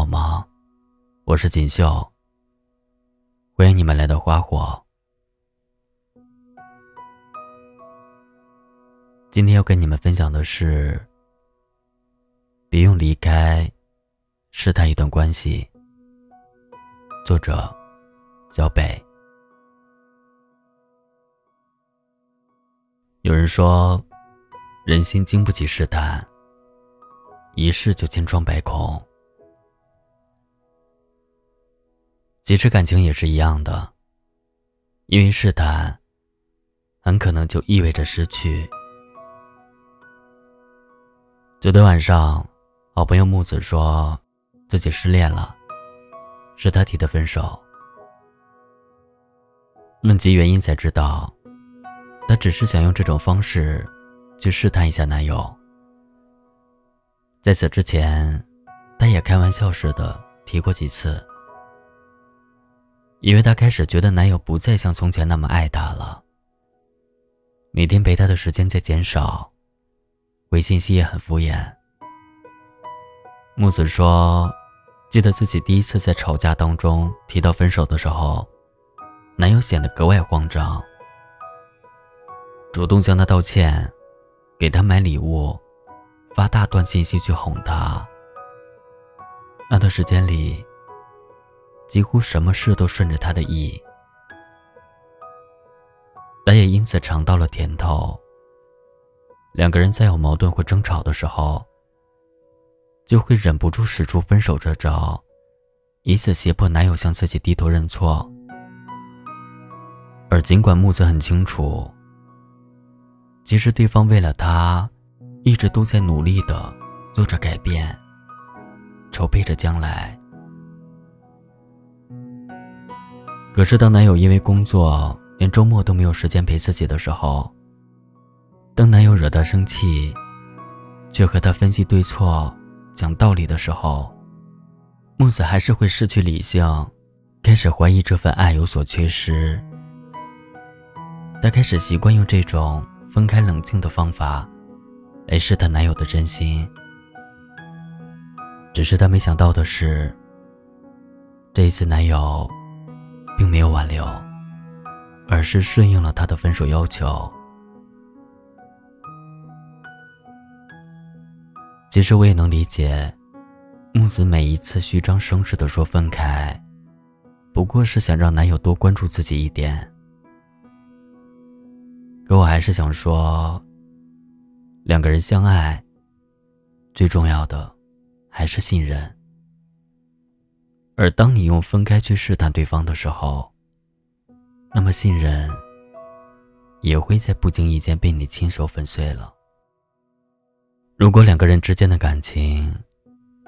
好吗？我是锦绣。欢迎你们来到花火。今天要跟你们分享的是：别用离开试探一段关系。作者：小北。有人说，人心经不起试探，一试就千疮百孔。其实感情也是一样的，因为试探，很可能就意味着失去。昨天晚上，好朋友木子说自己失恋了，是他提的分手。问及原因，才知道，他只是想用这种方式去试探一下男友。在此之前，他也开玩笑似的提过几次。因为她开始觉得男友不再像从前那么爱她了，每天陪她的时间在减少，回信息也很敷衍。木子说：“记得自己第一次在吵架当中提到分手的时候，男友显得格外慌张，主动向她道歉，给她买礼物，发大段信息去哄她。那段时间里。”几乎什么事都顺着他的意，他也因此尝到了甜头。两个人在有矛盾或争吵的时候，就会忍不住使出分手这招，以此胁迫男友向自己低头认错。而尽管木子很清楚，其实对方为了他，一直都在努力的做着改变，筹备着将来。可是，当男友因为工作连周末都没有时间陪自己的时候，当男友惹她生气，却和她分析对错、讲道理的时候，木子还是会失去理性，开始怀疑这份爱有所缺失。她开始习惯用这种分开冷静的方法来试探男友的真心。只是她没想到的是，这一次男友。并没有挽留，而是顺应了他的分手要求。其实我也能理解，木子每一次虚张声势的说分开，不过是想让男友多关注自己一点。可我还是想说，两个人相爱，最重要的还是信任。而当你用分开去试探对方的时候，那么信任也会在不经意间被你亲手粉碎了。如果两个人之间的感情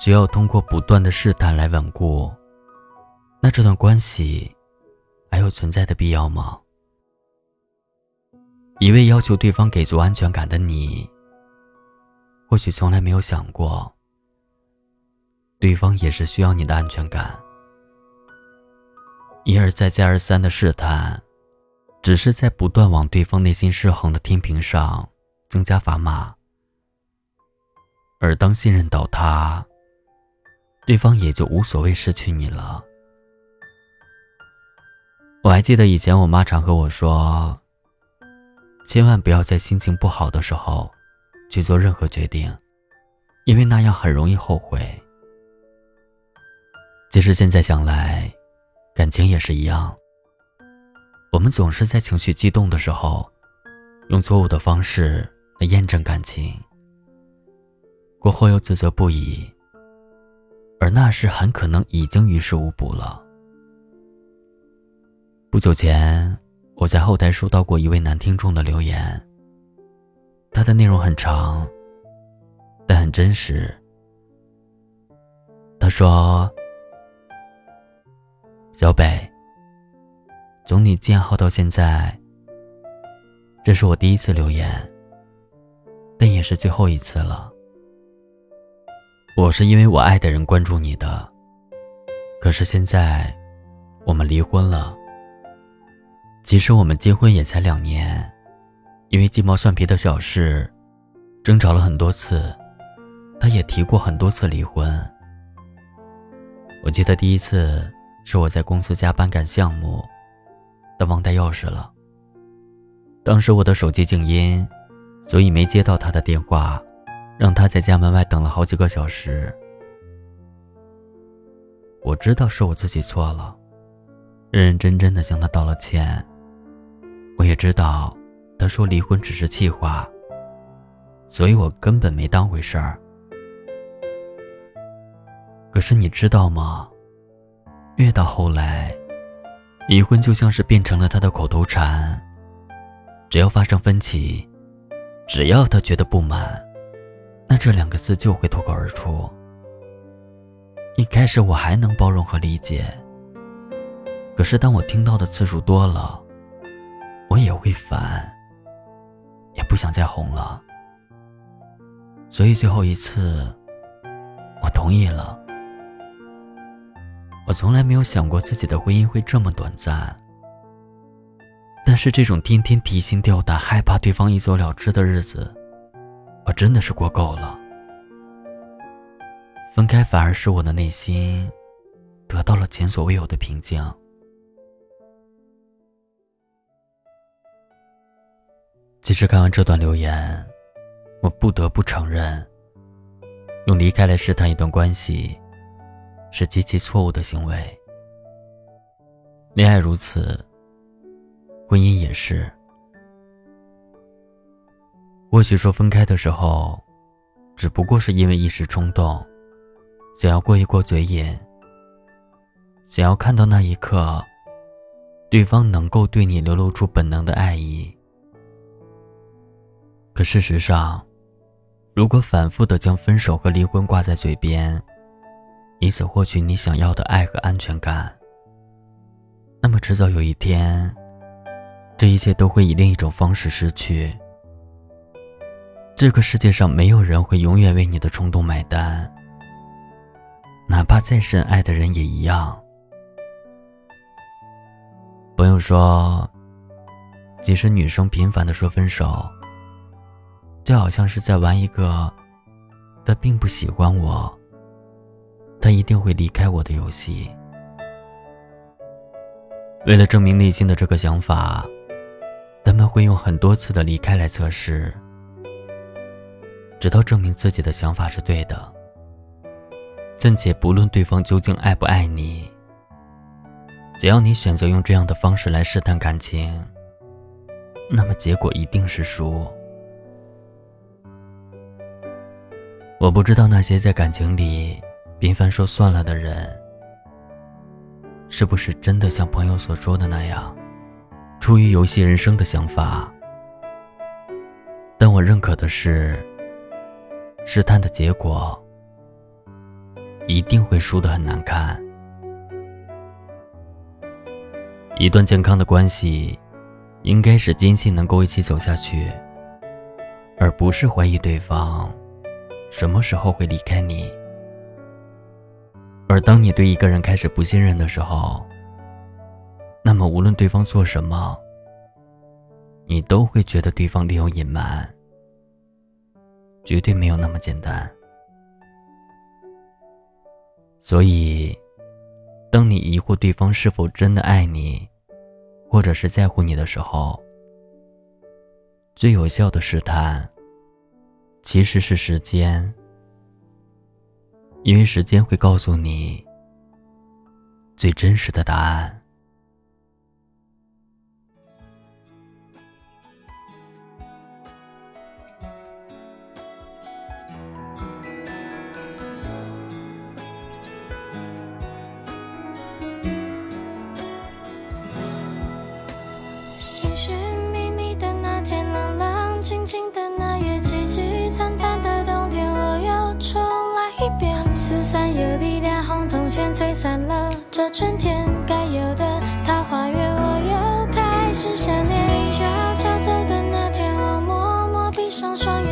需要通过不断的试探来稳固，那这段关系还有存在的必要吗？一味要求对方给足安全感的你，或许从来没有想过。对方也是需要你的安全感，一而再、再而三的试探，只是在不断往对方内心失衡的天平上增加砝码。而当信任倒塌，对方也就无所谓失去你了。我还记得以前我妈常和我说，千万不要在心情不好的时候去做任何决定，因为那样很容易后悔。其实现在想来，感情也是一样。我们总是在情绪激动的时候，用错误的方式来验证感情，过后又自责不已，而那时很可能已经于事无补了。不久前，我在后台收到过一位男听众的留言，他的内容很长，但很真实。他说。小北，从你建号到现在，这是我第一次留言，但也是最后一次了。我是因为我爱的人关注你的，可是现在我们离婚了。其实我们结婚也才两年，因为鸡毛蒜皮的小事，争吵了很多次，他也提过很多次离婚。我记得第一次是我在公司加班赶项目，但忘带钥匙了。当时我的手机静音，所以没接到他的电话，让他在家门外等了好几个小时。我知道是我自己错了，认认真真的向他道了歉。我也知道他说离婚只是气话，所以我根本没当回事儿。可是你知道吗？越到后来，离婚就像是变成了他的口头禅。只要发生分歧，只要他觉得不满，那这两个字就会脱口而出。一开始我还能包容和理解，可是当我听到的次数多了，我也会烦，也不想再哄了。所以最后一次，我同意了。我从来没有想过自己的婚姻会这么短暂。但是这种天天提心吊胆、害怕对方一走了之的日子，我真的是过够了。分开反而使我的内心得到了前所未有的平静。其实看完这段留言，我不得不承认，用离开来试探一段关系，是极其错误的行为。恋爱如此。婚姻也是，或许说分开的时候，只不过是因为一时冲动，想要过一过嘴瘾，想要看到那一刻，对方能够对你流露出本能的爱意。可事实上，如果反复的将分手和离婚挂在嘴边，以此获取你想要的爱和安全感，那么迟早有一天。这一切都会以另一种方式失去。这个世界上没有人会永远为你的冲动买单，哪怕再深爱的人也一样。朋友说，即使女生频繁的说分手，就好像是在玩一个他并不喜欢我，他一定会离开我的游戏。为了证明内心的这个想法。他们会用很多次的离开来测试，直到证明自己的想法是对的。暂且不论对方究竟爱不爱你，只要你选择用这样的方式来试探感情，那么结果一定是输。我不知道那些在感情里频繁说算了的人，是不是真的像朋友所说的那样。出于游戏人生的想法，但我认可的是，试探的结果一定会输得很难看。一段健康的关系，应该是坚信能够一起走下去，而不是怀疑对方什么时候会离开你。而当你对一个人开始不信任的时候，那么，无论对方做什么，你都会觉得对方另有隐瞒，绝对没有那么简单。所以，当你疑惑对方是否真的爱你，或者是在乎你的时候，最有效的试探其实是时间，因为时间会告诉你最真实的答案。遍。苏散有力量，红铜线吹散了这春天该有的桃花源，我又开始想念。你悄悄走的那天，我默默闭上双眼，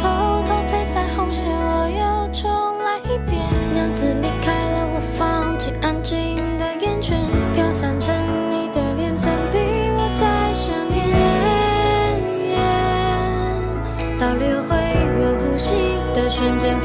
偷偷吹散红线，我又重来一遍。娘子离开了，我放弃安静的烟圈，飘散成。倒流回我呼吸的瞬间，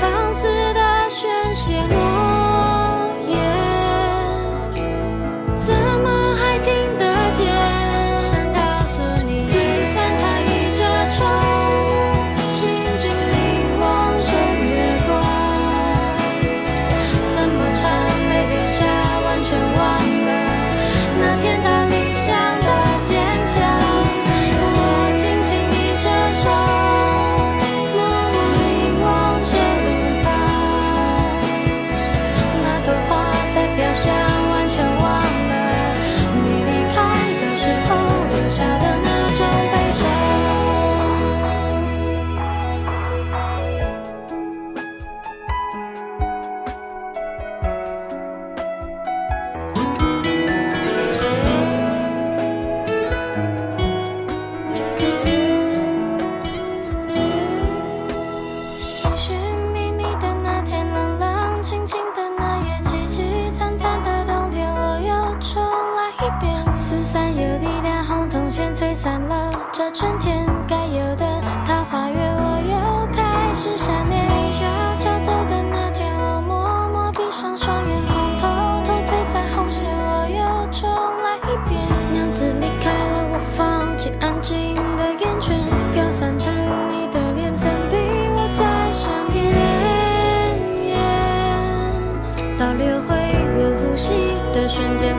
散了。这春天该有的桃花月，我又开始想念。你悄悄走的那天，我默默闭上双眼，风偷偷吹散红线，我又重来一遍。娘子离开了，我放弃安静的眼圈，飘散成你的脸，怎比我再想念？倒流回我呼吸的瞬间，